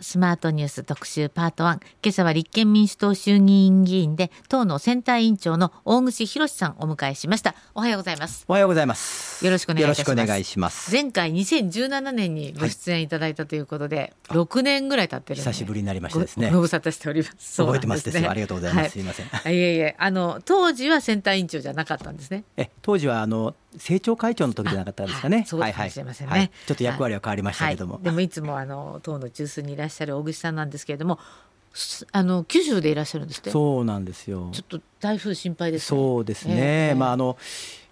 スマートニュース特集パート1今朝は立憲民主党衆議院議員で党の選対委員長の大串博さんお迎えしました。おはようございます。おはようございます。よろしくお願いします。よろしくお願いします。前回2017年にご出演いただいたということで、はい、6年ぐらい経ってる久しぶりになりましたですね。ご無沙汰しております。覚えてますです。よありがとうございます、はい、すいません。いえいえ。あの当時は選対委員長じゃなかったんですね。え当時はあの政調会長の時じゃなかったですかね。そうかもしれませんね、はいはい、ちょっと役割は変わりましたけども。でもいつもあの党の中枢にいらっしゃる小口さんなんですけれども、あの九州でいらっしゃるんですって？そうなんですよ。ちょっと台風心配です、ね、そうですね、えー、まああの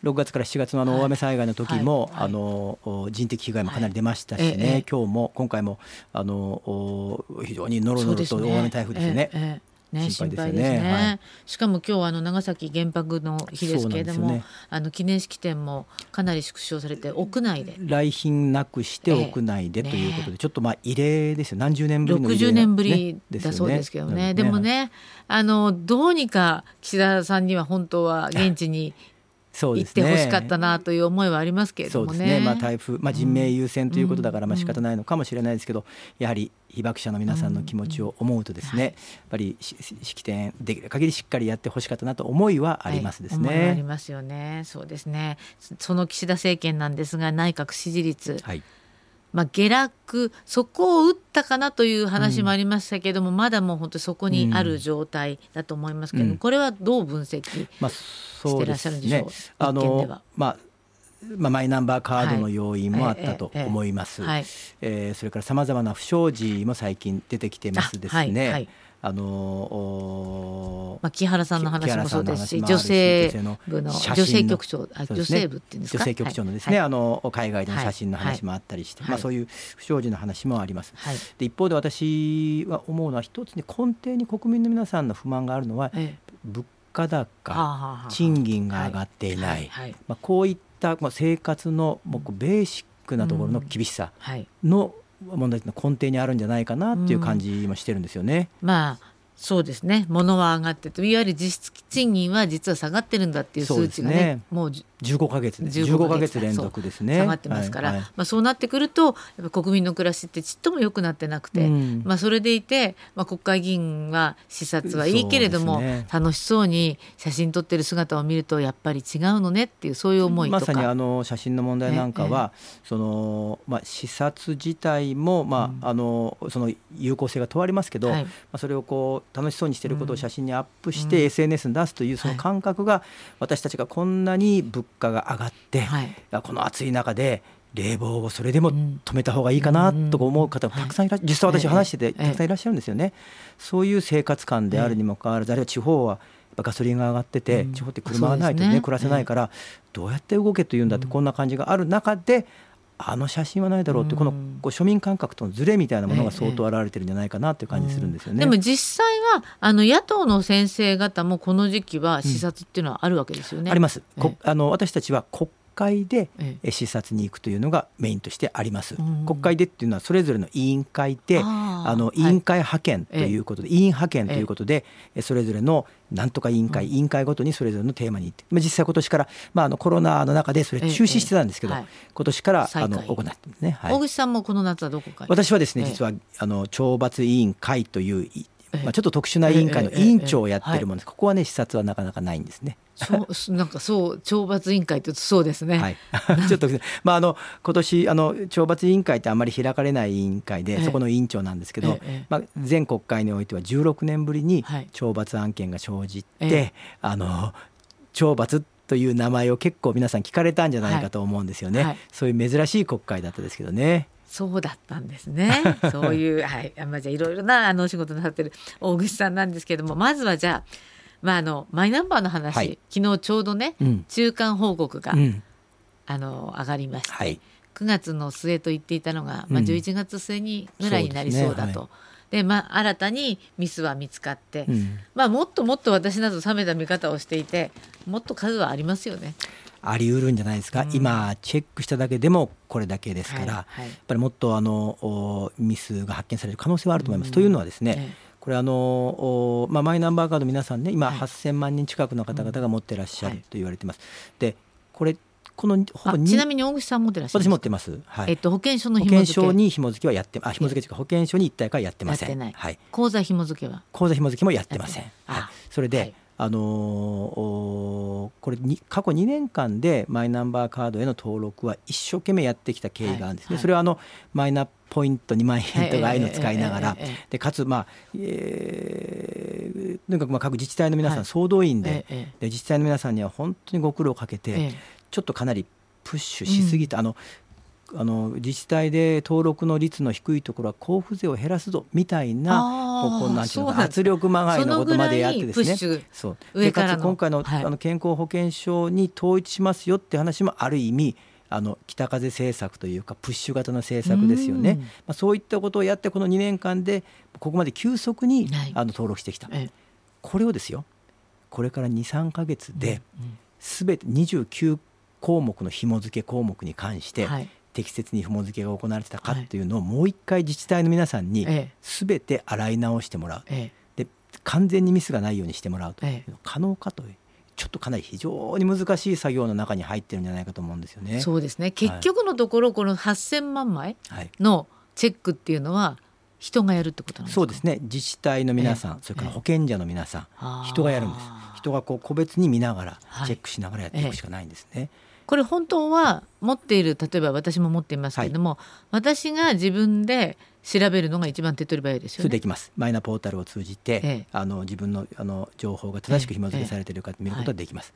6月から7月のあの大雨災害の時も、はい。はい、あの人的被害もかなり出ましたしね、はいえー、今日も今回もあの非常にのろのろと大雨台風ですよね。えーえーね、心配ですね、はい、しかも今日あの長崎原爆の日ですけれども、ね、あの記念式典もかなり縮小されて屋内で。来賓なくして屋内で、ということで、ね、ちょっとまあ異例ですよ。何十年ぶりの異例、60年ぶりだそうですけどね。でもねあのどうにか岸田さんには本当は現地に行ってほしかったなという思いはありますけれどもね。ねまあ、台風、まあ、人命優先ということだからまあ仕方ないのかもしれないですけど、やはり被爆者の皆さんの気持ちを思うとですね、やっぱり式典できる限りしっかりやってほしかったなと思いはありますですね。はい、ありますよね。そうですね。その岸田政権なんですが内閣支持率。はいまあ、下落そこを打ったかなという話もありましたけれども、うん、まだもう本当そこにある状態だと思いますけども、うん、これはどう分析してらっしゃるんでしょう、まあ、あのまあまあ、マイナンバーカードの要因もあったと思います。はい、えー、それからさまざまな不祥事も最近出てきてますですね。はいはいあのまあ、木原さんの話もそうですし女性部の女性局長あ、女性部っていうんですか？女性局長のですね、はい、あの海外での写真の話もあったりして、はい、まあ、そういう不祥事の話もあります。はい、で一方で私は思うのは一つに根底に国民の皆さんの不満があるのは、ええ、物価高賃金が上がっていない、まあ、こういった生活の僕ベーシックなところの厳しさの、うん問題の根底にあるんじゃないかなっていう感じもしてるんですよね。うん、まあそうですね物は上がってていわゆる実質賃金は実は下がってるんだっていう数値がねねもう15か月です15か月。連続ですね。下がってますから、はいはい、まあ、そうなってくるとやっぱ国民の暮らしってちっとも良くなってなくて、うん、まあ、それでいて、まあ、国会議員は視察はいいけれども、ね、楽しそうに写真撮ってる姿を見るとやっぱり違うのねっていうそういう思いまさにあの写真の問題なんかは、ね、そのまあ、視察自体も、まあ、うん、あのその有効性が問われますけど、はい、まあ、それをこう楽しそうにしていることを写真にアップして SNS に出すというその感覚が私たちがこんなに物価が上がって、はい、この暑い中で冷房をそれでも止めた方がいいかなと思う方もたくさんいらっしゃる、実際私話しててたくさんいらっしゃるんですよね。そういう生活感であるにもかかわらず、あるいは地方はガソリンが上がってて、地方って車がないとね暮らせないから、どうやって動けというんだってこんな感じがある中であの写真はないだろうってこのこう庶民感覚とのズレみたいなものが相当現れてるんじゃないかなっていう感じするんですよね。でも実際はあの野党の先生方もこの時期は視察っていうのはあるわけですよね。あります。あの私たちは国会で視察に行くというのがメインとしてあります。国会でっていうのはそれぞれの委員会であの委員会派遣ということで、委員派遣ということでそれぞれのなんとか委員会、委員会ごとにそれぞれのテーマに行って、まあ、実際今年から、まあ、あのコロナの中でそれ中止してたんですけど、今年からあの行ってね、はい、大口さんもこの夏はどこか私はですね実はあの懲罰委員会というまあ、ちょっと特殊な委員会の委員長をやってるものです、ここはね視察はなかなかないんですね。そう なんかそう懲罰委員会ってそうですね。はい、ちょっとまああの今年あの懲罰委員会ってあんまり開かれない委員会で、そこの委員長なんですけど、まあ全国会においては16年ぶりに懲罰案件が生じて、あの懲罰という名前を結構皆さん聞かれたんじゃないかと思うんですよね。はい。はい、そういう珍しい国会だったですけどね。そうだったんですね。そういう、はい、まあ、じゃいろいろなあのお仕事なさってる大口さんなんですけども、まずはじゃあ、まあ、あのマイナンバーの話、はい、昨日ちょうどね、うん、中間報告が、うん、あの上がりまして、はい、9月の末と言っていたのが、まあ、11月末にぐらいになりそうだと。で、まあ、新たにミスは見つかって、うん、まあ、もっともっと私など冷めた見方をしていてもっと数はありますよね。あり得るんじゃないですか、うん、今チェックしただけでもこれだけですから、はいはい、やっぱりもっとあのミスが発見される可能性はあると思います。うん、というのはですね、これあの、まあ、マイナンバーカード皆さんね今、8000万人近くの方々が持ってらっしゃると言われてます。でこれこのほぼちなみに大口さん持ってらっしゃる私持ってます、はい、えっと、保険証の保険証に紐付けはやってあ紐付けというか保険証に一体化はやってません。はい、口座紐付けは？口座紐付けもやってません。はい、それで、はいあのー、これに過去2年間でマイナンバーカードへの登録は一生懸命やってきた経緯があるんですね、はいはい、それはあのマイナポイント2万円とかああいうのを使いながら、でかつ、まあえー、とにかくまあ各自治体の皆さん、総動員で,、で自治体の皆さんには本当にご苦労をかけて、ちょっとかなりプッシュしすぎた、あのあの自治体で登録の率の低いところは交付税を減らすぞみたいななんていうの圧力まがいのことまでやってですね。そう上から今回の,、あの健康保険証に統一しますよって話もある意味あの北風政策というかプッシュ型の政策ですよね、まあ、そういったことをやってこの2年間でここまで急速に、あの登録してきた、これをですよこれから23か月で全て29項目の紐付け項目に関して、適切に紐付けが行われてたかっていうのをもう一回自治体の皆さんに全て洗い直してもらう、で完全にミスがないようにしてもらうと。いうの可能かというちょっとかなり非常に難しい作業の中に入ってるんじゃないかと思うんですよね。そうですね。結局のところ、この8000万枚のチェックっていうのは人がやるってことなんですか？そうですね。自治体の皆さん、それから保険者の皆さん、人がやるんです。人がこう個別に見ながらチェックしながらやっていくしかないんですね。これ本当は持っている例えば私も持っていますけれども、はい、私が自分で調べるのが一番手っ取り早いですよね。できます。マイナポータルを通じて、ええ、あの自分のあの情報が正しく紐付けされているか見ることができます。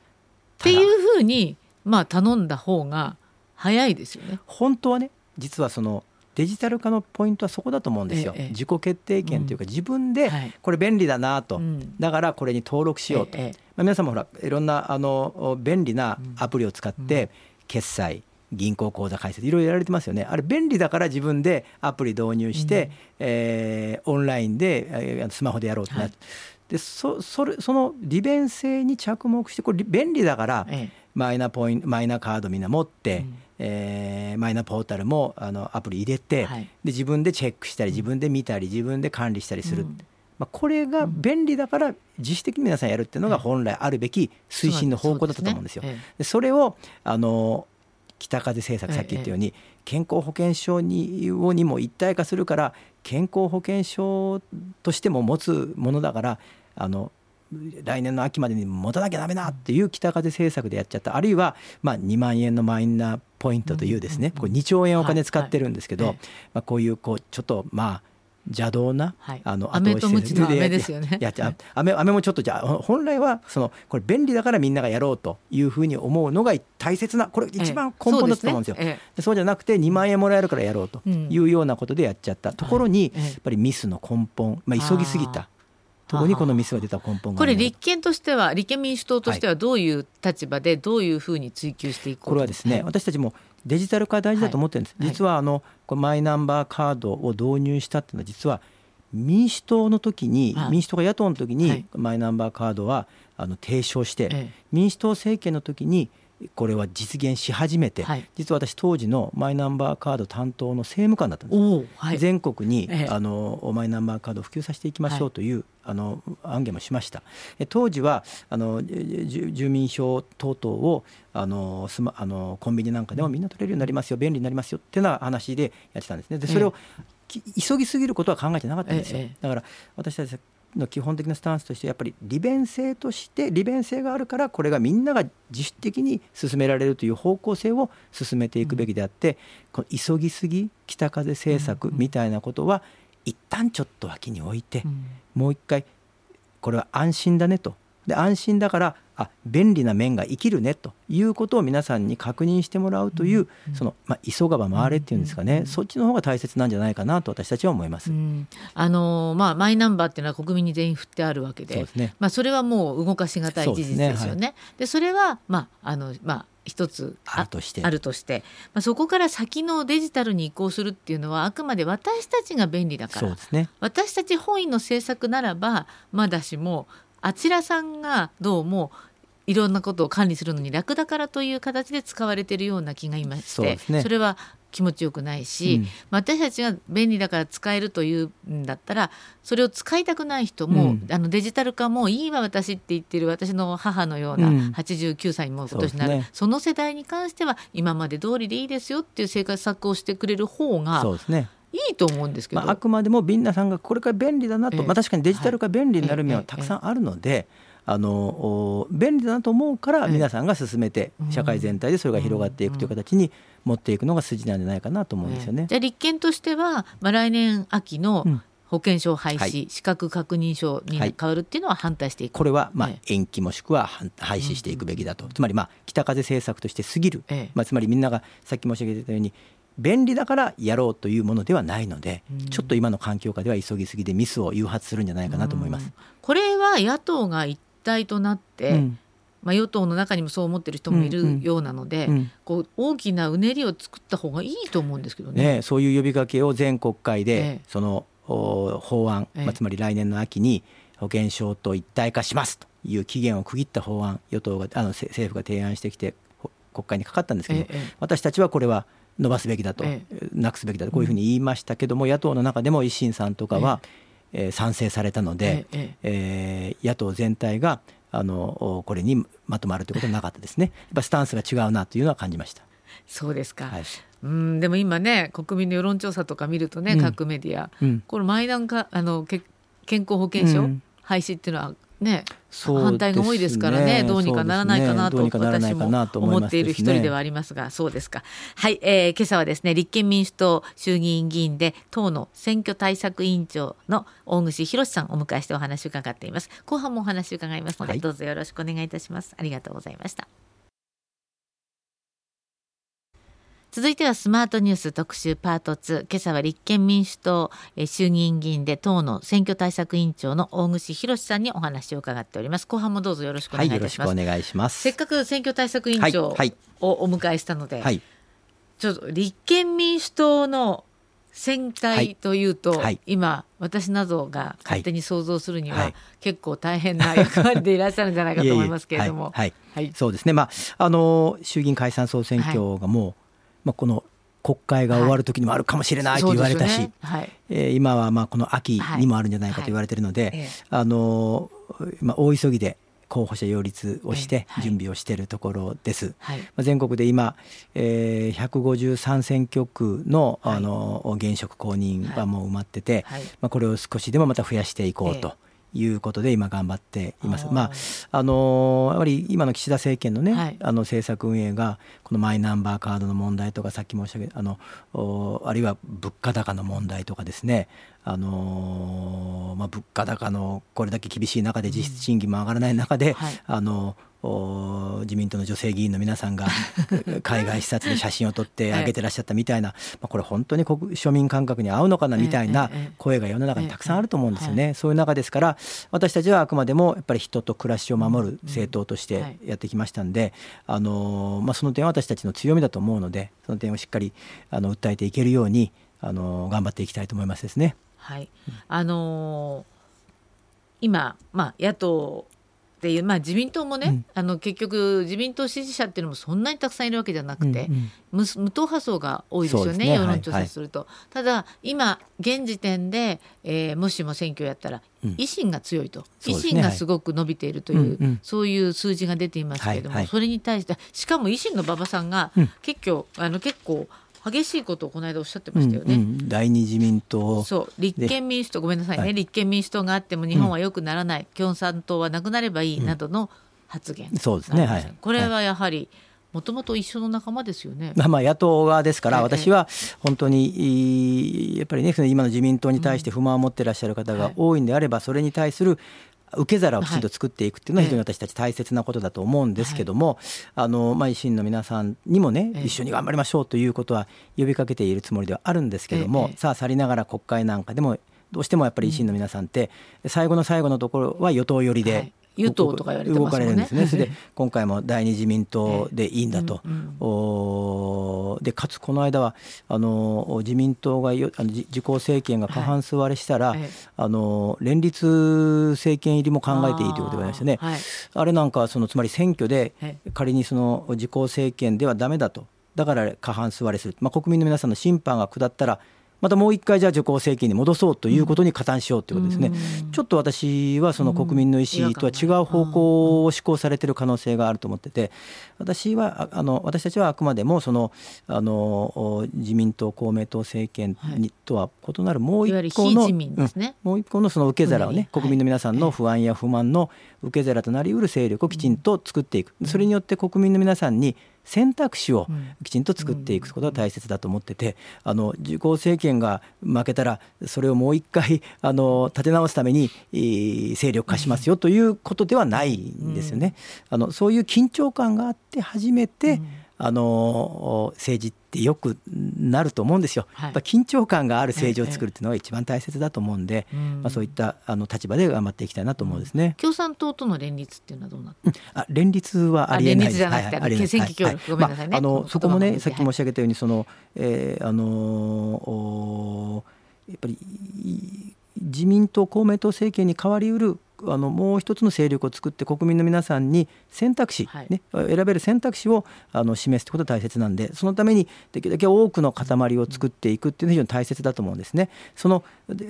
えはい、っていうふうに、まあ、頼んだ方が早いですよね。本当はね実はそのデジタル化のポイントはそこだと思うんですよ、ええ、自己決定権というか、うん、自分でこれ便利だなと、だからこれに登録しようと、え、まあ、皆さんもほらいろんなあの便利なアプリを使って決済銀行口座開設いろいろやられてますよね。あれ便利だから自分でアプリ導入して、うん、えー、オンラインで、えー、スマホでやろうとなって、はい、でそそれその利便性に着目してこれ便利だから、ええ、マイナポインマイナカードみんな持って、うん、えー、マイナポータルもあのアプリ入れて、はい、で自分でチェックしたり自分で見たり自分で管理したりする。うんまあ、これが便利だから自主的に皆さんやるっていうのが本来あるべき推進の方向だったと思うんですよ。でそれをあの北風政策さっき言ったように、健康保険証にをにも一体化するから健康保険証としても持つものだからあの来年の秋までに持たなきゃダメだっていう北風政策でやっちゃった。あるいはまあ2万円のマイナポイントというですねこれ2兆円お金使ってるんですけどまあこういうこうちょっとまあ邪道な、はい、あの飴とムチの飴ですよね。やや飴飴もちょっとじゃ本来はそのこれ便利だからみんながやろうというふうに思うのが大切なこれ一番根本だと思うんですよ。ええ。そうすね、そうじゃなくて2万円もらえるからやろうというようなことでやっちゃったところに、やっぱりミスの根本、まあ、急ぎすぎた。そこにこのミスが出た根本これ立憲としては立憲民主党としてはどういう立場でどういうふうに追及していくこれはですね、私たちもデジタル化大事だと思ってるんです、はい、実はあのこマイナンバーカードを導入したっていうのは実は民主党の時に民主党が野党の時にマイナンバーカードはあの提唱して、民主党政権の時にこれは実現し始めて、はい、実は私当時のマイナンバーカード担当の政務官だったんです、はい、全国に、ええ、あのマイナンバーカードを普及させていきましょうという、はい、あの案件もしました。当時はあの住民票等々をあのスマあのコンビニなんかでもみんな取れるようになりますよ便利になりますよっていうような話でやってたんですね。でそれを、え急ぎすぎることは考えてなかったんですよ、ええ、だから私たちの基本的なスタンスとしてやっぱり利便性として利便性があるからこれがみんなが自主的に進められるという方向性を進めていくべきであって、うん、この急ぎすぎ北風政策みたいなことは一旦ちょっと脇に置いて、うん、もう一回これは安心だねとで安心だからあ便利な面が生きるねということを皆さんに確認してもらうという、うん、その、まあ、急がば回れっていうんですかね、うん、そっちの方が大切なんじゃないかなと私たちは思います。うん、あのまあ、マイナンバーっていうのは国民に全員振ってあるわけでそうです、ね。まあ、それはもう動かしがたい事実ですよね。そで、ね。はい、それは、まああのまあ、一つあるとして。あるとして、まあ、そこから先のデジタルに移行するっていうのはあくまで私たちが便利だから、ね、私たち本位の政策ならばまだしもあちらさんがどうもいろんなことを管理するのに楽だからという形で使われているような気がいましてそ、ね,、れは気持ちよくないし、うん、私たちが便利だから使えるというんだったらそれを使いたくない人も、うん、あのデジタル化もいいわ私って言ってる私の母のような89歳にも今年なる、うんそね、その世代に関しては今まで通りでいいですよっていう生活策をしてくれる方がそうですねいいと思うんですけど、まあ、あくまでもビンナさんがこれから便利だなと、えー、まあ、確かにデジタル化便利になる面はたくさんあるので。あの便利だなと思うから皆さんが進めて社会全体でそれが広がっていくという形に持っていくのが筋なんじゃないかなと思うんですよね。じゃあ立憲としては、まあ、来年秋の保険証廃止、はい、資格確認書に変わるっていうのは反対していく、これはまあ延期もしくは廃止していくべきだと、つまりまあ北風政策として過ぎる、まあ、つまりみんながさっき申し上げたように便利だからやろうというものではないので、ちょっと今の環境下では急ぎすぎでミスを誘発するんじゃないかなと思います。これは野党が一体となって、うん、まあ、与党の中にもそう思ってる人もいるようなので、うんうん、こう大きなうねりを作った方がいいと思うんですけどね。ねそういう呼びかけを全国会で、ええ、その法案、まあ、つまり来年の秋に保険証と一体化しますという期限を区切った法案与党があの政府が提案してきて国会にかかったんですけど、え、私たちはこれは伸ばすべきだと、なくすべきだとこういうふうに言いましたけども、野党の中でも維新さんとかは、えー、賛成されたので、ええー、野党全体があのこれにまとまるということはなかったですね。やっぱスタンスが違うなというのは感じました。そうですか。はい、うんでも今ね国民の世論調査とか見るとね、うん、各メディア、うん、このマイナンかあのけ健康保険証、廃止っていうのはね、反対が多いですからね、どうにかならないかなと、私も思っている一人ではありますが、そうですか。はい、えー、今朝はですね、立憲民主党衆議院議員で、党の選挙対策委員長の大串博さんをお迎えしてお話を伺っています。後半もお話を伺いますので、はい、どうぞよろしくお願いいたします。ありがとうございました。続いてはスマートニュース特集パート2今朝は立憲民主党衆議院議員で党の選挙対策委員長の大串博さんにお話を伺っております。後半もどうぞよろしくお願いいたします、はい、お願いします。せっかく選挙対策委員長をお迎えしたので、はい、ちょっと立憲民主党の選対というと、はい、今私などが勝手に想像するには、はい、結構大変な役割でいらっしゃるんじゃないかと思いますけれども。はい、そうですね。まああの衆議院解散総選挙がもう、まあ、この国会が終わる時にもあるかもしれないと言われたし、ね。はい、えー、今はまあこの秋にもあるんじゃないかと言われているので、はいはい、あのまあ、大急ぎで候補者擁立をして準備をしているところです。はい、まあ、全国で今、えー、153選挙区のあの現職公認はもう埋まってて、まあ、これを少しでもまた増やしていこうと。いうことで今頑張っています。まああのやっぱり今の岸田政権のね、はい、あの政策運営がこのマイナンバーカードの問題とかさっき申し上げあのあるいは物価高の問題とかですね。あのまあ、物価高のこれだけ厳しい中で実質賃金も上がらない中で、うんはい、あの自民党の女性議員の皆さんが 海外視察で写真を撮ってあげてらっしゃったみたいな、まあ、これ本当に国庶民感覚に合うのかなみたいな声が世の中にたくさんあると思うんですよね。そういう中ですから私たちはあくまでもやっぱり人と暮らしを守る政党としてやってきましたんで、あのまあ、その点は私たちの強みだと思うのでその点をしっかりあの訴えていけるようにあの頑張っていきたいと思いますですね。はい、あのー、今、まあ、野党っていう、まあ、自民党もね、うん、あの結局自民党支持者っていうのもそんなにたくさんいるわけじゃなくて、うんうん、無無党派層が多いですよね、ね、世論調査すると、はいはい、ただ今現時点で、えー、もしも選挙やったら維新が強いと、維新がすごく伸びているという、ねはい、そういう数字が出ていますけれども、はいはい、それに対してしかも維新の馬場さんが結構、あの結構激しいことをこの間おっしゃってましたよね。うんうん、第二自民党。そう。立憲民主党ごめんなさいね、はい、立憲民主党があっても日本は良くならない、うん、共産党はなくなればいいなどの発言、うん、そうですね、はい、これはやはり、もともと一緒の仲間ですよね。まあ野党側ですから、私は本当にやっぱりね今の自民党に対して不満を持っていらっしゃる方が多いんであれば、それに対する受け皿をきちんと作っていくっていうのは非常に私たち大切なことだと思うんですけども、あのまあ、維新の皆さんにもね、一緒に頑張りましょうということは呼びかけているつもりではあるんですけども、さあ去りながら国会なんかでもどうしてもやっぱり維新の皆さんって最後の最後のところは与党寄りで与党とか言われてますね。動かれるんですね。それで今回も第二自民党でいいんだと。おでかつこの間はあの自民党がよあの自公政権が過半数割れしたら、あの連立政権入りも考えていいということで言われましたね。あれなんかそのつまり選挙で仮にその自公政権ではだめだと。だだから過半数割れする、まあ、国民の皆さんの審判が下ったらまたもう一回じゃあ女皇政権に戻そうということに加担しようということですね、うん、ちょっと私はその国民の意思とは違う方向を施行されている可能性があると思ってて私はあの私たちはあくまでもそのあの自民党公明党政権に、とは異なるもう一個の、もう一個のその受け皿をね国民の皆さんの不安や不満の受け皿となりうる勢力をきちんと作っていく。それによって国民の皆さんに選択肢をきちんと作っていくことが大切だと思っててあの自公政権が負けたらそれをもう一回あの立て直すために勢力化しますよということではないんですよね。あのそういう緊張感があって初めて、あの政治ってよくなると思うんですよ、はい、やっぱ緊張感がある政治を作るっていうのが一番大切だと思うんで、ええ、まあ、そういったあの立場で頑張っていきたいなと思うんですね、共産党との連立っていうのはどうなって、うん、あ連立はありえない。です連立じゃなくて、はいはい、選挙協力、ごめんなさいね、まあ、あのそこもねさっき申し上げたようにその、えー、あのやっぱり自民党公明党政権に代わりうるあのもう一つの勢力を作って国民の皆さんに選択肢、はい、ね、選べる選択肢をあの示すということが大切なんでそのためにできるだけ多くの塊を作っていくっていうのは非常に大切だと思うんですね。その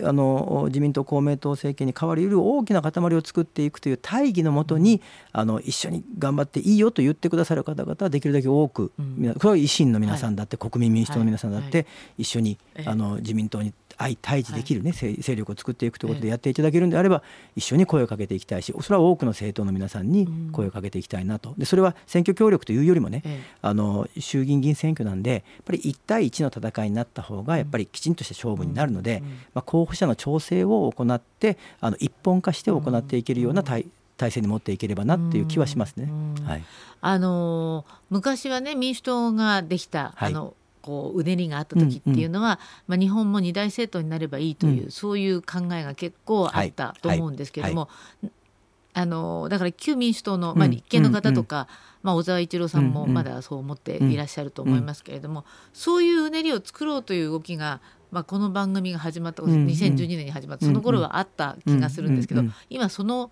あの自民党公明党政権に代わりうる大きな塊を作っていくという大義のもとにあの一緒に頑張っていいよと言ってくださる方々はできるだけ多く、うん、これは維新の皆さんだって、はい、国民民主党の皆さんだって、一緒に、あの自民党に相対峙できるね、はい、勢力を作っていくということでやっていただけるんであれば一緒に声をかけていきたいしそれは多くの政党の皆さんに声をかけていきたいなと。でそれは選挙協力というよりもね、あの衆議院議員選挙なんでやっぱり1対1の戦いになった方がやっぱりきちんとした勝負になるので、まあ、候補者の調整を行ってあの一本化して行っていけるような体体制に持っていければなっていう気はしますね。はい、あの昔はね民主党ができた、はい、あのこううねりがあった時っていうのは、うんうん、まあ、日本も二大政党になればいいという、うん、そういう考えが結構あったと思うんですけれども、はい。はい、あのだから旧民主党の、まあ、立憲の方とか、うんうん、まあ、小沢一郎さんもまだそう思っていらっしゃると思いますけれども、そういううねりを作ろうという動きがまあ、この番組が始まった2012年に始まったその頃はあった気がするんですけど、今その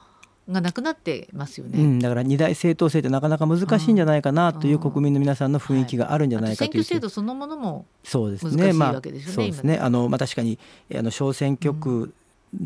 がなくなってますよね、うん、だから二大政党制ってなかなか難しいんじゃないかなという国民の皆さんの雰囲気があるんじゃないかという、はい、選挙制度そのものもそうですね。まあそうですね。あの、まあ、確かにあの小選挙区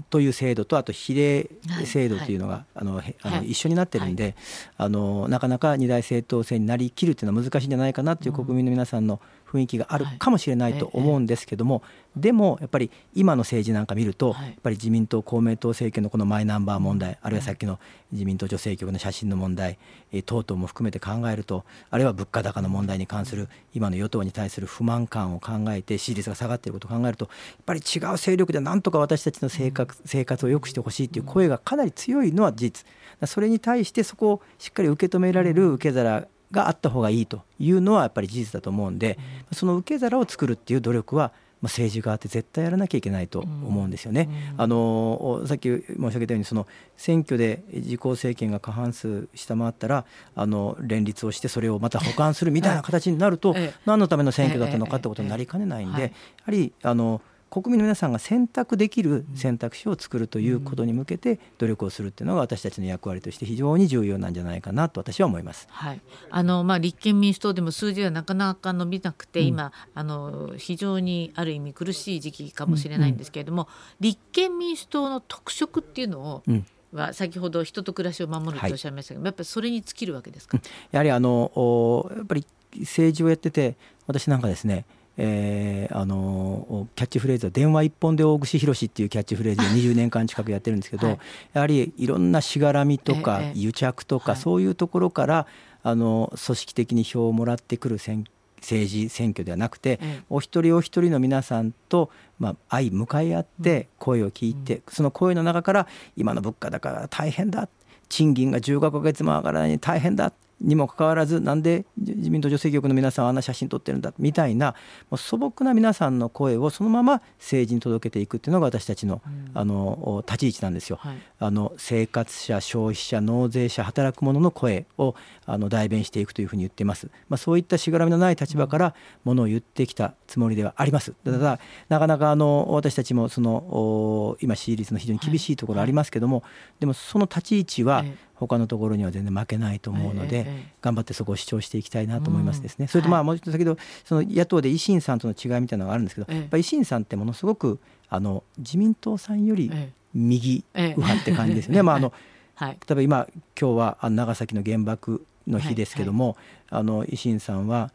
という制度とあと比例制度というのが、あのあの一緒になってるんで、あのなかなか二大政党制になりきるっていうのは難しいんじゃないかなという国民の皆さんの雰囲気があるかもしれないと思うんですけども、でもやっぱり今の政治なんか見ると、やっぱり自民党公明党政権のこのマイナンバー問題、あるいはさっきの自民党女性局の写真の問題、等々も含めて考えるとあるいは物価高の問題に関する今の与党に対する不満感を考えて支持率が下がっていることを考えるとやっぱり違う勢力でなんとか私たちの生活生活を良くしてほしいという声がかなり強いのは事実。それに対してそこをしっかり受け止められる受け皿があった方がいいというのはやっぱり事実だと思うんでその受け皿を作るっていう努力はまあ、政治家って絶対やらなきゃいけないと思うんですよね。うん、あのさっき申し上げたようにその選挙で自公政権が過半数下回ったらあの連立をしてそれをまた補完するみたいな形になると、何のための選挙だったのかってことになりかねないんで、やはりあの国民の皆さんが選択できる選択肢を作るということに向けて努力をするっていうのが私たちの役割として非常に重要なんじゃないかなと私は思います。はい、あのまあ立憲民主党でも数字はなかなか伸びなくて、うん、今あの非常にある意味苦しい時期かもしれないんですけれども、うん、立憲民主党の特色っていうのを、うん。は先ほど人と暮らしを守るとおっしゃいましたけど、はい、やっぱりそれに尽きるわけですか？やはりあのやっぱり政治をやってて私なんかですねえー、あのキャッチフレーズは「電話一本で大串博士」っていうキャッチフレーズで 20年間近くやってるんですけど、はい、やはりいろんなしがらみとか癒着とか、そういうところからあの組織的に票をもらってくる選政治選挙ではなくて、お一人お一人の皆さんと、まあ、相向かい合って声を聞いて、その声の中から今の物価高大変だ賃金が15か月も上がらないに大変だにもかかわらずなんで自民党女性局の皆さんはあんな写真撮ってるんだみたいなもう素朴な皆さんの声をそのまま政治に届けていくっていうのが私たちの,、あの立ち位置なんですよ、はい、あの生活者消費者納税者働く者の声をあの代弁していくというふうに言ってます、まあ、そういったしがらみのない立場からものを言ってきたつもりではあります。ただなかなかあの私たちもその今支持率の非常に厳しいところありますけども、はい、でもその立ち位置は、他のところには全然負けないと思うので、頑張ってそこを主張していきたいなと思いますですね。それとまあもう一つ先ほどその野党で維新さんとの違いみたいなのがあるんですけど、やっぱ維新さんってものすごくあの自民党さんより右右派って感じですよね。まああのはい、例えば今今日は長崎の原爆の日ですけども、はいはい、あの維新さんは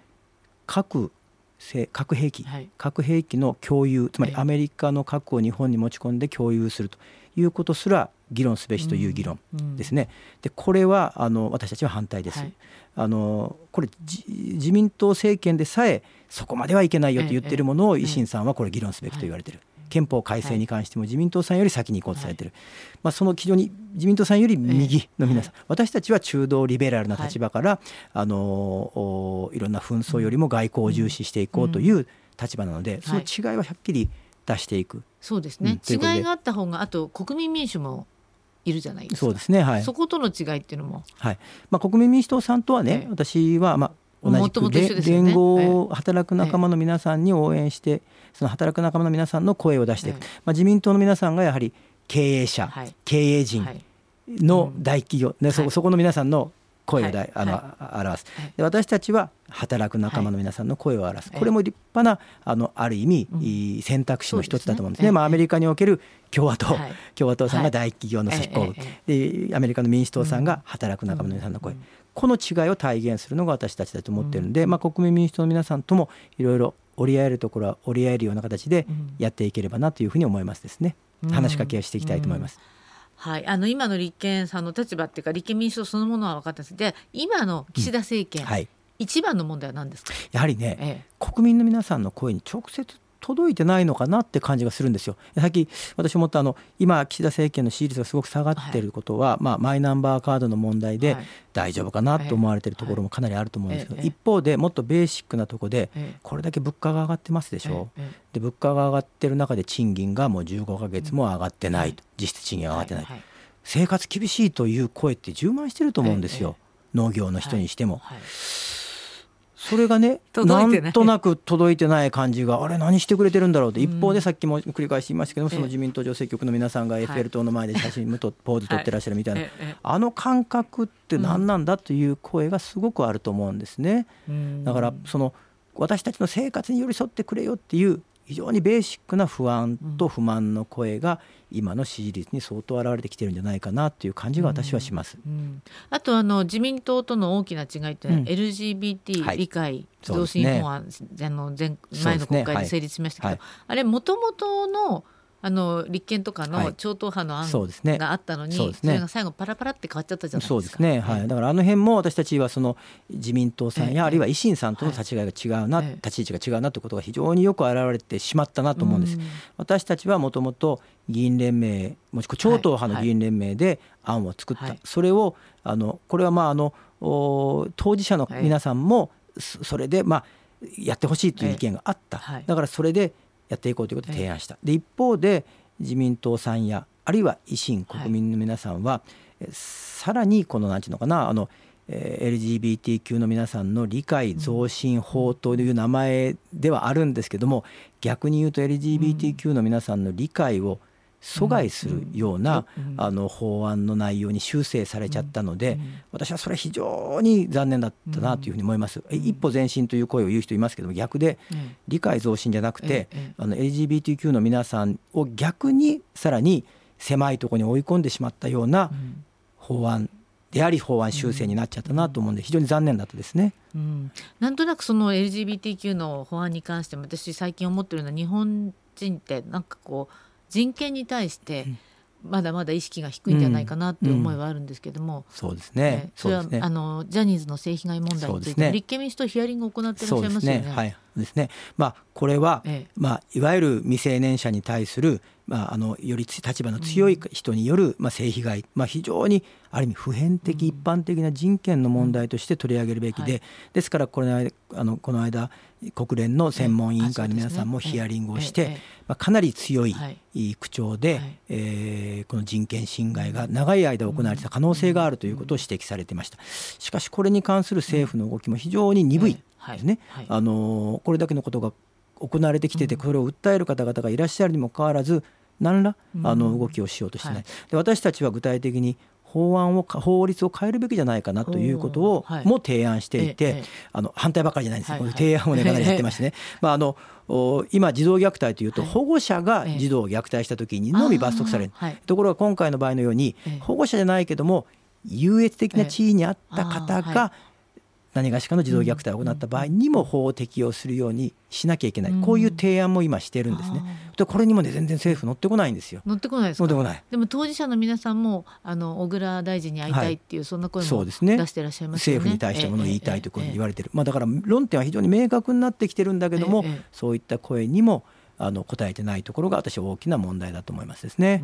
核核兵器、はい、核兵器の共有つまりアメリカの核を日本に持ち込んで共有するということすら議論すべしという議論ですね。でこれはあの私たちは反対です。はい、あのこれ自民党政権でさえそこまではいけないよと言っているものを維新さんはこれ議論すべきと言われている。憲法改正に関しても自民党さんより先に行こうとされている、はい、まあ、その非常に自民党さんより右の皆さん、えー、私たちは中道リベラルな立場から、はい、あのいろんな紛争よりも外交を重視していこうという立場なので、うん、その違いははっきり出していく。そうですね、うん、違いがあった方があと国民民主もいるじゃないですか。そうですね。はい。そことの違いっていうのも。はい。まあ国民民主党さんとはね、ええ、私はまあ同じく、ね、連合を働く仲間の皆さんに応援して、その働く仲間の皆さんの声を出していく、まあ、自民党の皆さんがやはり経営者、はい、経営陣の大企業、ね、そそこの皆さんの声をだ、はい、あの、はい、表す。で私たちは働く仲間の皆さんの声を表す、これも立派なあのある意味、うん、選択肢の一つだと思うんですね、ねまあ、アメリカにおける共和党、共和党さんが大企業の執行部、でアメリカの民主党さんが働く仲間の皆さんの声、この違いを体現するのが私たちだと思ってるんで、まあ、国民民主党の皆さんともいろいろ折り合えるところは折り合えるような形でやっていければなというふうに思いますですね。話しかけをしていきたいと思います。はい、あの今の立憲さんの立場っていうか立憲民主党そのものは分かったんです。で今の岸田政権、うん。はい、一番の問題は何ですか？やはりね、ええ、国民の皆さんの声に直接届いてないのかなって感じがするんですよ。さっき私思ったあの今岸田政権の支持率がすごく下がっていることは、はい、まあ、マイナンバーカードの問題で大丈夫かなと思われているところもかなりあると思うんですけど、一方でもっとベーシックなところでこれだけ物価が上がってますでしょ？う。で物価が上がってる中で賃金がもう15か月も上がってないと、実質賃金が上がってない、生活厳しいという声って充満してると思うんですよ、農業の人にしても。それがねなんとなく届いてない感じがあれ何してくれてるんだろうって一方でさっきも繰り返し言いましたけどその自民党女性局の皆さんがエッフェル塔の前で写真とポーズ撮ってらっしゃるみたいな。あの感覚って何なんだという声がすごくあると思うんですね。だからその私たちの生活に寄り添ってくれよっていう非常にベーシックな不安と不満の声が今の支持率に相当現れてきてるんじゃないかなという感じが私はします。うんうん、あとあの自民党との大きな違いというのは、うん、LGBT 理解増進法案、の前前の国会で成立しましたけど、ねはい、あれもともとのあの立憲とかの超党派の案があったのに、はいそね、それが最後パラパラって変わっちゃったじゃないですか。そうですね、はい、だからあの辺も私たちはその自民党さんや、あるいは維新さんとの立ち違いが違うな、立ち位置が違うなということが非常によく現れてしまったなと思うんです。私たちはもともと議員連盟もしくは超党派の議員連盟で案を作った、それをあのこれはまああの当事者の皆さんもそれでまあやってほしいという意見があった、だからそれでやっていこうということで提案した。で一方で自民党さんやあるいは維新国民の皆さんは、はい、さらにこの何て言うのかなあの LGBTQ の皆さんの理解増進法という名前ではあるんですけども逆に言うと LGBTQ の皆さんの理解を阻害するような、あの法案の内容に修正されちゃったので、私はそれは非常に残念だったなというふうに思います。一歩前進という声を言う人いますけども逆で理解増進じゃなくて、あの LGBTQ の皆さんを逆にさらに狭いところに追い込んでしまったような法案であり法案修正になっちゃったなと思うんで非常に残念だったですね。うん、なんとなくその LGBTQ の法案に関しても私最近思ってるのは日本人ってなんかこう人権に対してまだまだ意識が低いんじゃないかなっていう思いはあるんですけども、そうですね、それは、あのジャニーズの性被害問題について、ね、立憲民主党ヒアリングを行っていらっしゃいますよね。ね。はいですね。まあ、これは、ええ、まあ、いわゆる未成年者に対する、まあ、あのより立場の強い人による、まあ、性被害、まあ、非常にある意味普遍的、一般的な人権の問題として取り上げるべきで、ですからこの間あのこの間国連の専門委員会の皆さんもヒアリングをして、まあ、かなり強い口調で、はえこの人権侵害が長い間行われてた可能性があるということを指摘されていました。しかしこれに関する政府の動きも非常に鈍いですね。あのこれだけのことが行われてきててこれを訴える方々がいらっしゃるにもかかわらず何らあの動きをしようとしてない、で私たちは具体的に法案を法律を変えるべきじゃないかなということをも提案していて、あの反対ばかりじゃないんですよ、提案をねかなりやってましてね、まあ、あの今児童虐待というと保護者が児童を虐待した時にのみ罰則される、ところが今回の場合のように保護者じゃないけども優越的な地位にあった方が何がしかの児童虐待を行った場合にも法を適用するようにしなきゃいけない、こういう提案も今してるんですね。でこれにもね全然政府乗ってこないんですよ。乗ってこないですか。でも当事者の皆さんもあの小倉大臣に会いたいっていう、はい、そんな声も出してらっしゃいます、ね、政府に対してものを言いたいということに言われてる。まあだから論点は非常に明確になってきてるんだけども、そういった声にもあの答えてないところが私は大きな問題だと思いますですね。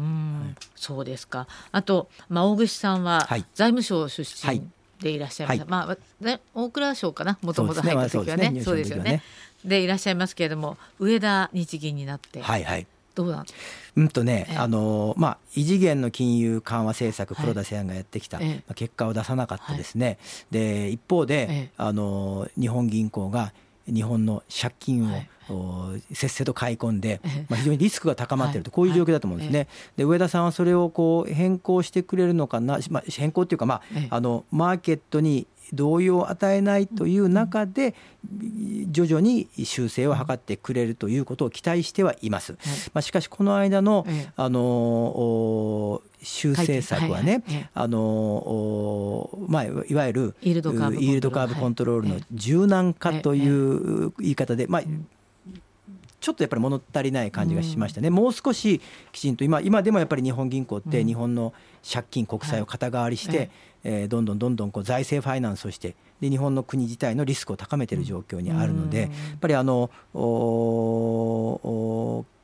そうですか。あとまあ大串さんは財務省出身、はいでいらっしゃいます、はい、まあね大蔵省かな？もともと入った時はね。そうですよね。でいらっしゃいますけれども上田日銀になって。はいはい。どうなんうんとね、あのまあ、異次元の金融緩和政策、黒田清案がやってきた、まあ、結果を出さなかったですね、で一方で、あの日本銀行が日本の借金を、せっせと買い込んで、まあ、非常にリスクが高まっていると、こういう状況だと思うんですね。で上田さんはそれをこう変更してくれるのかな、まあ、変更っていうか、まあ、あのマーケットに動揺を与えないという中で徐々に修正を図ってくれるということを期待してはいます。まあ、しかしこの間のあの修正策はね、あのまあ、いわゆるイールドカーブコントロールの柔軟化という言い方で、まあ、ちょっとやっぱり物足りない感じがしましたね、もう少しきちんと今今でもやっぱり日本銀行って日本の借金国債を肩代わりして、えどんどんどんどんこう財政ファイナンスをしてで日本の国自体のリスクを高めている状況にあるので、やっぱりあの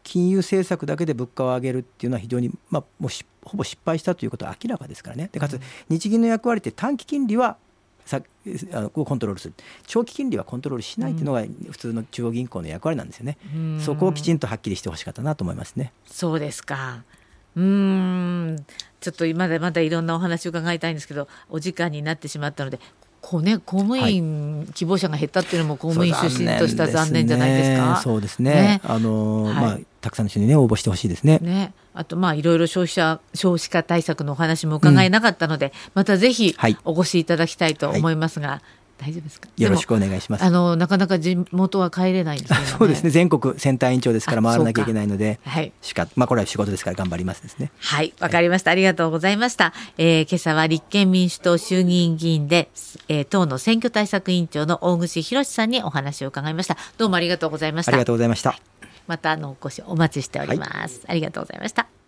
金融政策だけで物価を上げるっていうのは非常に、まあ、もうほぼ失敗したということは明らかですからね。でかつ日銀の役割って短期金利はさあのコントロールする。長期金利はコントロールしないというのが普通の中央銀行の役割なんですよね、そこをきちんとはっきりしてほしかったなと思いますね。そうですか。うん。ちょっとまだまだいろんなお話を伺いたいんですけどお時間になってしまったのでこうね、公務員希望者が減ったっていうのも公務員出身とした残念じゃないですか？そうですね。ねあの、はい、まあたくさんの人にね応募してほしいですね。ね。あとまあいろいろ消費者少子化対策のお話も伺えなかったので、うん、またぜひお越しいただきたいと思いますが。はい大丈夫ですか？よろしくお願いします。あのなかなか地元は帰れないんですよ、ね、そうですね。全国センター委員長ですから回らなきゃいけないので、はい。しかまあこれは仕事ですから頑張りますですね。はい、わかりました、ありがとうございました。えー、今朝は立憲民主党衆議院議員で、えー、党の選挙対策委員長の大串博さんにお話を伺いました。どうもありがとうございました。ありがとうございました。またあのお越しお待ちしております。はい、ありがとうございました。